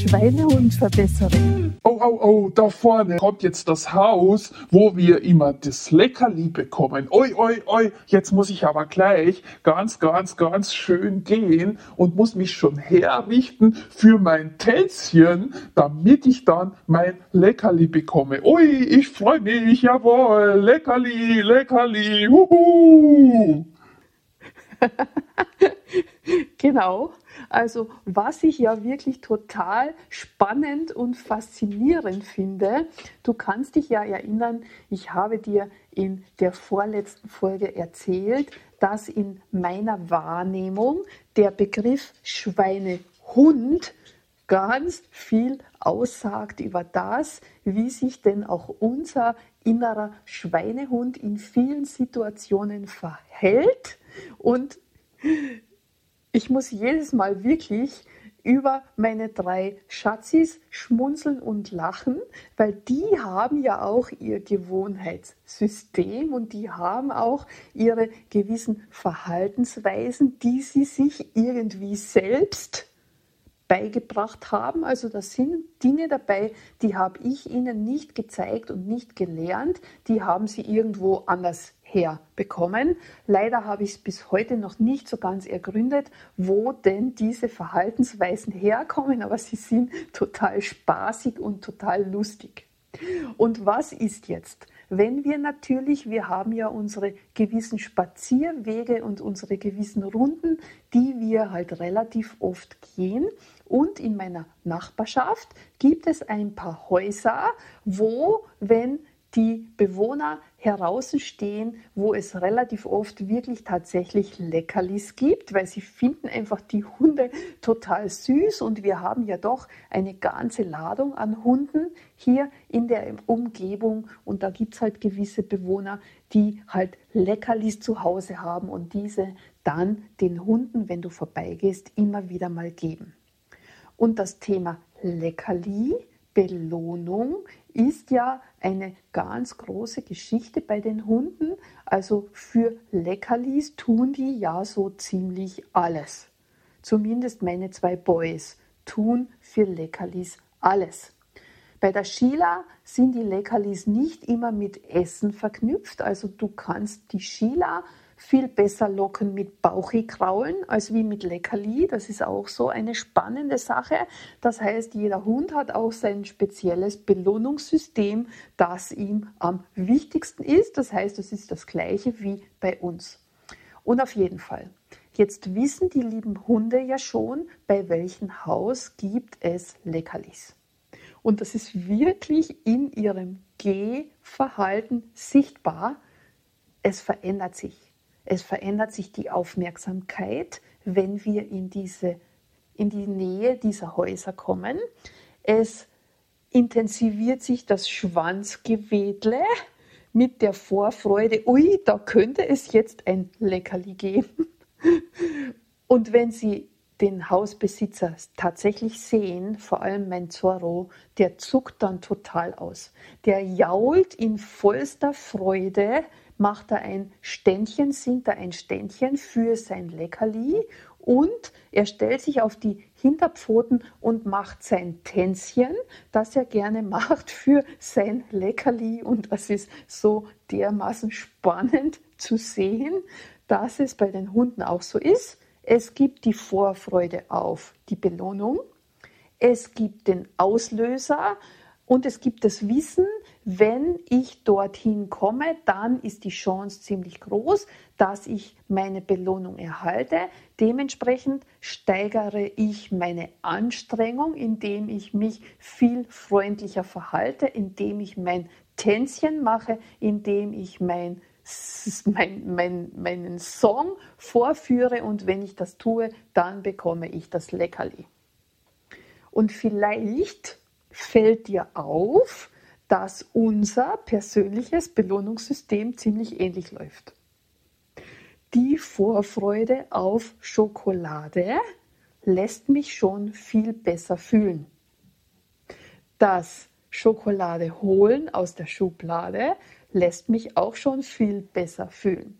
Schweinehundverbesserin. Oh, oh, oh, da vorne kommt jetzt das Haus, wo wir immer das Leckerli bekommen. Oi, oi, oi, jetzt muss ich aber gleich ganz, ganz, ganz schön gehen und muss mich schon herrichten für mein Tänzchen, damit ich dann mein Leckerli bekomme. Ui, ich freue mich, jawohl, Leckerli, Leckerli, huhu. genau. Also was ich ja wirklich total spannend und faszinierend finde, du kannst dich ja erinnern, ich habe dir in der vorletzten Folge erzählt, dass in meiner Wahrnehmung der Begriff Schweinehund ganz viel aussagt über das, wie sich denn auch unser innerer Schweinehund in vielen Situationen verhält. Und ich muss jedes Mal wirklich über meine drei Schatzis schmunzeln und lachen, weil die haben ja auch ihr Gewohnheitssystem und die haben auch ihre gewissen Verhaltensweisen, die sie sich irgendwie selbst beigebracht haben. Also das sind Dinge dabei, die habe ich ihnen nicht gezeigt und nicht gelernt, die haben sie irgendwo anders herbekommen. Leider habe ich es bis heute noch nicht so ganz ergründet, wo denn diese Verhaltensweisen herkommen, aber sie sind total spaßig und total lustig. Und was ist jetzt? Wenn wir natürlich, wir haben ja unsere gewissen Spazierwege und unsere gewissen Runden, die wir halt relativ oft gehen. Und in meiner Nachbarschaft gibt es ein paar Häuser, wo, wenn die Bewohner heraußen stehen, wo es relativ oft wirklich tatsächlich Leckerlis gibt, weil sie finden einfach die Hunde total süß und wir haben ja doch eine ganze Ladung an Hunden hier in der Umgebung und da gibt es halt gewisse Bewohner, die halt Leckerlis zu Hause haben und diese dann den Hunden, wenn du vorbeigehst, immer wieder mal geben. Und das Thema Leckerli, Belohnung, ist ja eine ganz große Geschichte bei den Hunden. Also für Leckerlis tun die ja so ziemlich alles. Zumindest meine zwei Boys tun für Leckerlis alles. Bei der Sheila sind die Leckerlis nicht immer mit Essen verknüpft. Also du kannst die Sheila viel besser locken mit Bauchikraulen als wie mit Leckerli. Das ist auch so eine spannende Sache. Das heißt, jeder Hund hat auch sein spezielles Belohnungssystem, das ihm am wichtigsten ist. Das heißt, es ist das gleiche wie bei uns. Und auf jeden Fall. Jetzt wissen die lieben Hunde ja schon, bei welchem Haus gibt es Leckerlis. Und das ist wirklich in ihrem Gehverhalten sichtbar. Es verändert sich. Es verändert sich die Aufmerksamkeit, wenn wir in, diese, in die Nähe dieser Häuser kommen. Es intensiviert sich das Schwanzgewedle mit der Vorfreude, ui, da könnte es jetzt ein Leckerli geben. Und wenn Sie den Hausbesitzer tatsächlich sehen, vor allem mein Zorro, der zuckt dann total aus. Der jault in vollster Freude, macht er ein Ständchen, singt er ein Ständchen für sein Leckerli und er stellt sich auf die Hinterpfoten und macht sein Tänzchen, das er gerne macht für sein Leckerli. Und das ist so dermaßen spannend zu sehen, dass es bei den Hunden auch so ist. Es gibt die Vorfreude auf die Belohnung. Es gibt den Auslöser, und es gibt das Wissen, wenn ich dorthin komme, dann ist die Chance ziemlich groß, dass ich meine Belohnung erhalte. Dementsprechend steigere ich meine Anstrengung, indem ich mich viel freundlicher verhalte, indem ich mein Tänzchen mache, indem ich mein mein, mein, meinen Song vorführe und wenn ich das tue, dann bekomme ich das Leckerli. Und vielleicht fällt dir auf, dass unser persönliches Belohnungssystem ziemlich ähnlich läuft. Die Vorfreude auf Schokolade lässt mich schon viel besser fühlen. Das Schokolade holen aus der Schublade lässt mich auch schon viel besser fühlen.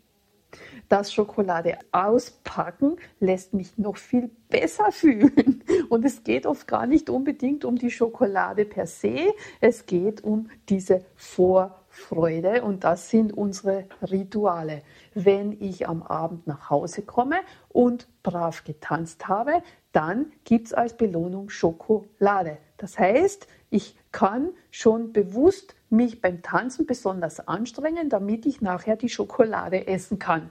Das Schokolade auspacken lässt mich noch viel besser fühlen. Und es geht oft gar nicht unbedingt um die Schokolade per se, es geht um diese Vorfreude und das sind unsere Rituale. Wenn ich am Abend nach Hause komme und brav getanzt habe, dann gibt es als Belohnung Schokolade. Das heißt, ich kann schon bewusst mich beim Tanzen besonders anstrengen, damit ich nachher die Schokolade essen kann.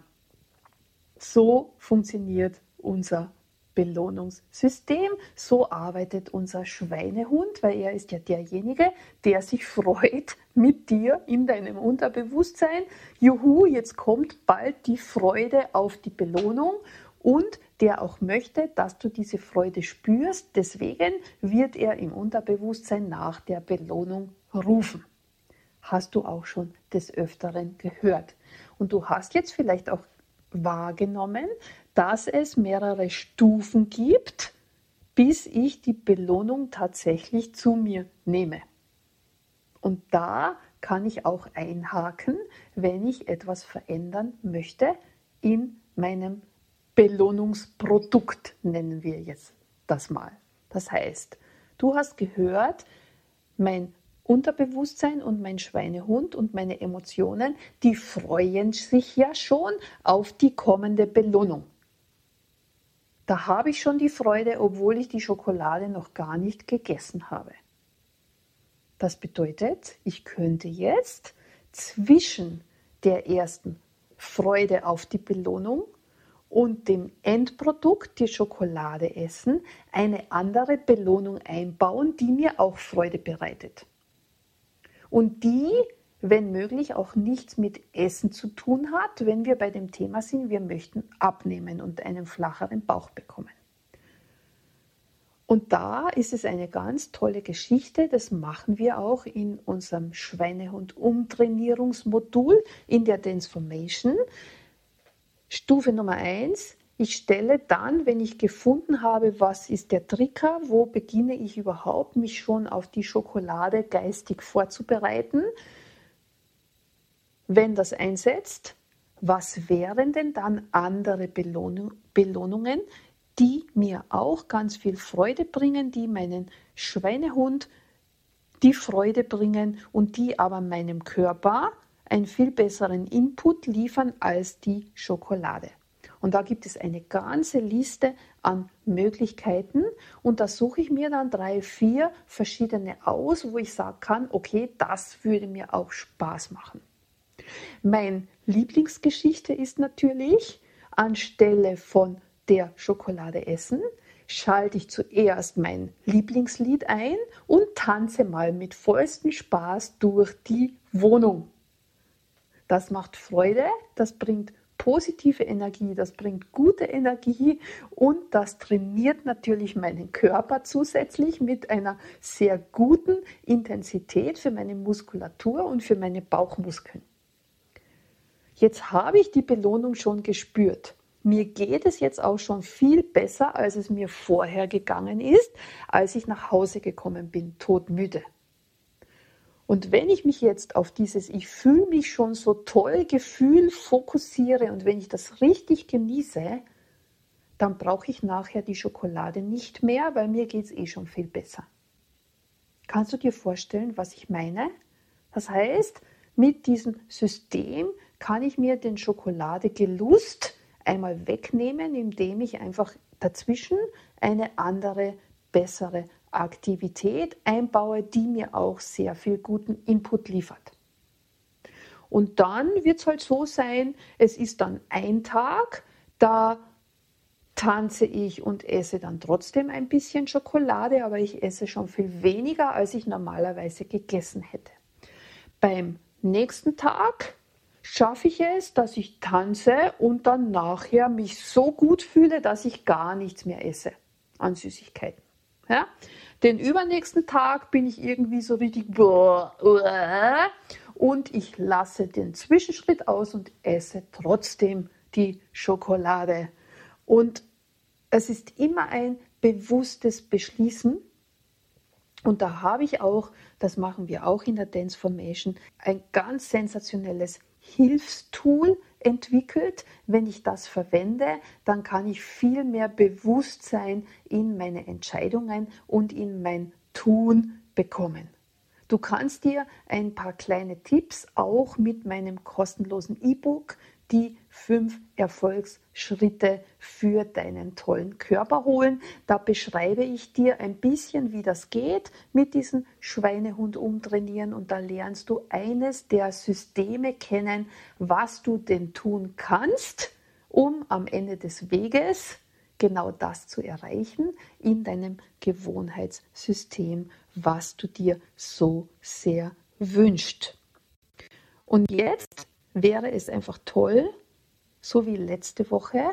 So funktioniert unser Belohnungssystem. So arbeitet unser Schweinehund, weil er ist ja derjenige, der sich freut mit dir in deinem Unterbewusstsein. Juhu, jetzt kommt bald die Freude auf die Belohnung und der auch möchte, dass du diese Freude spürst. Deswegen wird er im Unterbewusstsein nach der Belohnung rufen. Hast du auch schon des Öfteren gehört. Und du hast jetzt vielleicht auch wahrgenommen, dass es mehrere Stufen gibt, bis ich die Belohnung tatsächlich zu mir nehme. Und da kann ich auch einhaken, wenn ich etwas verändern möchte in meinem Belohnungsprodukt, nennen wir jetzt das mal. Das heißt, du hast gehört, mein Unterbewusstsein und mein Schweinehund und meine Emotionen, die freuen sich ja schon auf die kommende Belohnung. Da habe ich schon die Freude, obwohl ich die Schokolade noch gar nicht gegessen habe. Das bedeutet, ich könnte jetzt zwischen der ersten Freude auf die Belohnung und dem Endprodukt, die Schokolade essen, eine andere Belohnung einbauen, die mir auch Freude bereitet. Und die, wenn möglich, auch nichts mit Essen zu tun hat, wenn wir bei dem Thema sind, wir möchten abnehmen und einen flacheren Bauch bekommen. Und da ist es eine ganz tolle Geschichte, das machen wir auch in unserem Schweinehund-Umtrainierungsmodul in der Transformation. Stufe Nummer eins: Ich stelle dann, wenn ich gefunden habe, was ist der Trigger, wo beginne ich überhaupt, mich schon auf die Schokolade geistig vorzubereiten. Wenn das einsetzt, was wären denn dann andere Belohnungen, die mir auch ganz viel Freude bringen, die meinen Schweinehund die Freude bringen und die aber meinem Körper einen viel besseren Input liefern als die Schokolade. Und da gibt es eine ganze Liste an Möglichkeiten und da suche ich mir dann drei, vier verschiedene aus, wo ich sagen kann, okay, das würde mir auch Spaß machen. Mein Lieblingsgeschichte ist natürlich anstelle von der Schokolade essen, schalte ich zuerst mein Lieblingslied ein und tanze mal mit vollstem Spaß durch die Wohnung. Das macht Freude, das bringt positive Energie, das bringt gute Energie und das trainiert natürlich meinen Körper zusätzlich mit einer sehr guten Intensität für meine Muskulatur und für meine Bauchmuskeln. Jetzt habe ich die Belohnung schon gespürt. Mir geht es jetzt auch schon viel besser, als es mir vorher gegangen ist, als ich nach Hause gekommen bin, todmüde. Und wenn ich mich jetzt auf dieses Ich fühle mich schon so toll Gefühl fokussiere und wenn ich das richtig genieße, dann brauche ich nachher die Schokolade nicht mehr, weil mir geht es eh schon viel besser. Kannst du dir vorstellen, was ich meine? Das heißt, mit diesem System kann ich mir den Schokoladegelust einmal wegnehmen, indem ich einfach dazwischen eine andere, bessere Aktivität einbaue, die mir auch sehr viel guten Input liefert. Und dann wird es halt so sein, es ist dann ein Tag, da tanze ich und esse dann trotzdem ein bisschen Schokolade, aber ich esse schon viel weniger, als ich normalerweise gegessen hätte. Beim nächsten Tag schaffe ich es, dass ich tanze und dann nachher mich so gut fühle, dass ich gar nichts mehr esse an Süßigkeiten. Ja? Den übernächsten Tag bin ich irgendwie so richtig und ich lasse den Zwischenschritt aus und esse trotzdem die Schokolade. Und es ist immer ein bewusstes Beschließen. Und da habe ich auch, das machen wir auch in der Dance Formation, ein ganz sensationelles Hilfstool entwickelt. Wenn ich das verwende, dann kann ich viel mehr Bewusstsein in meine Entscheidungen und in mein Tun bekommen. Du kannst dir ein paar kleine Tipps auch mit meinem kostenlosen E-Book die fünf Erfolgsschritte für deinen tollen Körper holen. Da beschreibe ich dir ein bisschen, wie das geht mit diesem Schweinehund umtrainieren und da lernst du eines der Systeme kennen, was du denn tun kannst, um am Ende des Weges genau das zu erreichen in deinem Gewohnheitssystem, was du dir so sehr wünscht. Und jetzt wäre es einfach toll, so wie letzte Woche,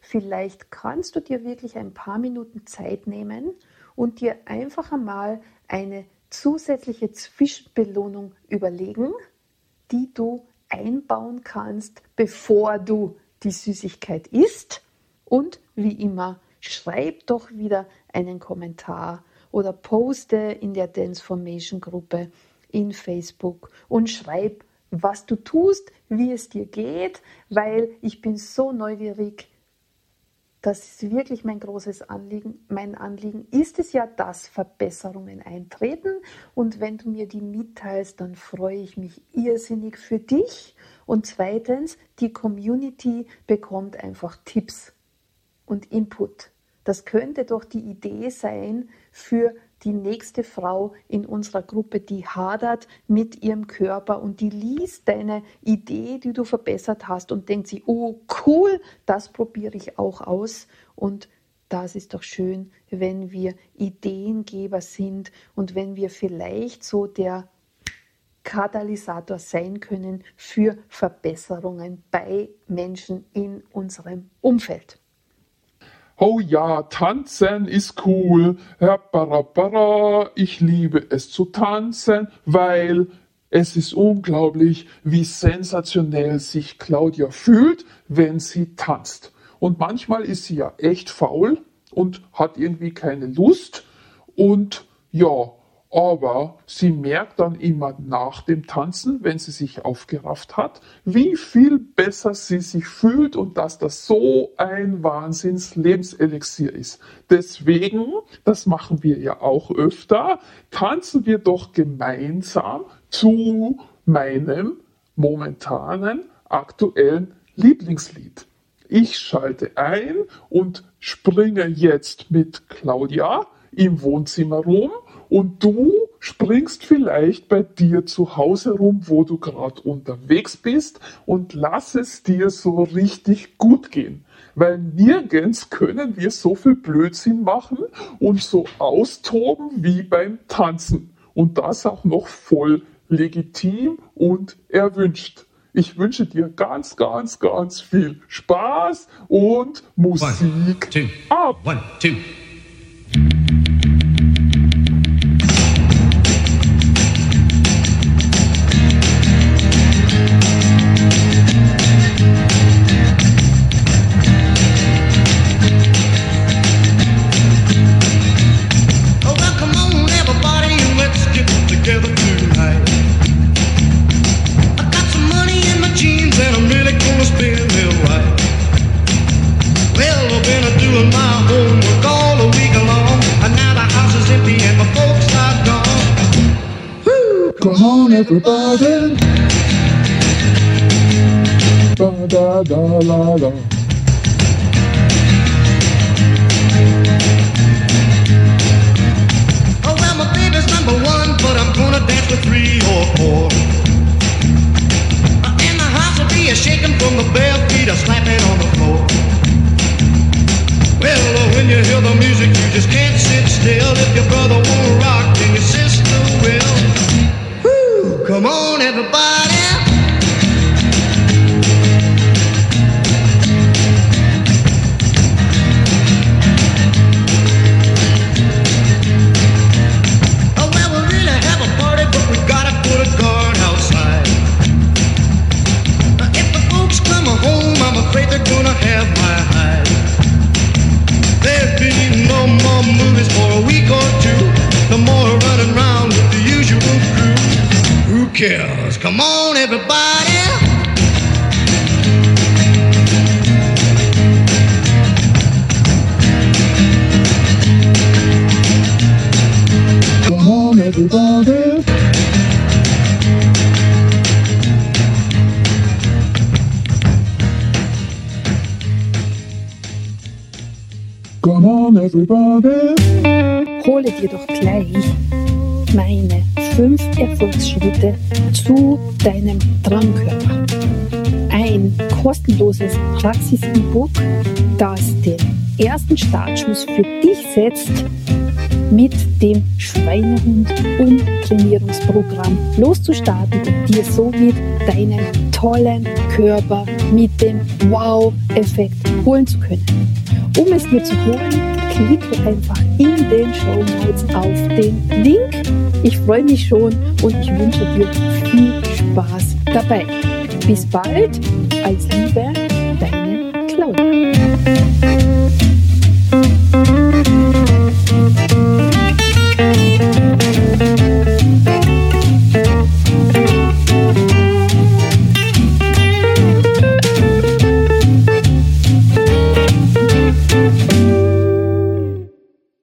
vielleicht kannst du dir wirklich ein paar Minuten Zeit nehmen und dir einfach einmal eine zusätzliche Zwischenbelohnung überlegen, die du einbauen kannst, bevor du die Süßigkeit isst. Und wie immer, schreib doch wieder einen Kommentar oder poste in der Transformation Gruppe in Facebook und schreib, was du tust, wie es dir geht, weil ich bin so neugierig. Das ist wirklich mein großes Anliegen. Mein Anliegen ist es ja, dass Verbesserungen eintreten. Und wenn du mir die mitteilst, dann freue ich mich irrsinnig für dich. Und zweitens, die Community bekommt einfach Tipps und Input. Das könnte doch die Idee sein für die nächste Frau in unserer Gruppe, die hadert mit ihrem Körper und die liest deine Idee, die du verbessert hast und denkt sich, oh cool, das probiere ich auch aus. Und das ist doch schön, wenn wir Ideengeber sind und wenn wir vielleicht so der Katalysator sein können für Verbesserungen bei Menschen in unserem Umfeld. Oh ja, tanzen ist cool. Ich liebe es zu tanzen, weil es ist unglaublich, wie sensationell sich Claudia fühlt, wenn sie tanzt. Und manchmal ist sie ja echt faul und hat irgendwie keine Lust. Und ja, aber sie merkt dann immer nach dem Tanzen, wenn sie sich aufgerafft hat, wie viel besser sie sich fühlt und dass das so ein Wahnsinns-Lebenselixier ist. Deswegen, das machen wir ja auch öfter, tanzen wir doch gemeinsam zu meinem momentanen aktuellen Lieblingslied. Ich schalte ein und springe jetzt mit Claudia im Wohnzimmer rum und du springst vielleicht bei dir zu Hause rum, wo du gerade unterwegs bist und lass es dir so richtig gut gehen. Weil nirgends können wir so viel Blödsinn machen und so austoben wie beim Tanzen. Und das auch noch voll legitim und erwünscht. Ich wünsche dir ganz, ganz, ganz viel Spaß und Musik one, two, ab. One, two. Everybody. Da da da la la. Oh well, my baby's number one, but I'm gonna dance with three or four. And the house will be a shaking from the bare feet slapping on the movies for a week or two. No more running around with the usual crew. Who cares? Come on, everybody. On, everybody. Hole dir doch gleich meine fünf Erfolgsschritte zu deinem Traumkörper. Ein kostenloses Praxis-E-Book, das den ersten Startschuss für dich setzt, mit dem Schweinehund Umtrainierungsprogramm loszustarten und dir somit deinen tollen Körper mit dem Wow-Effekt holen zu können. Um es dir zu holen, klicke einfach in den Show Notes auf den Link. Ich freue mich schon und ich wünsche dir viel Spaß dabei. Bis bald, als Liebe,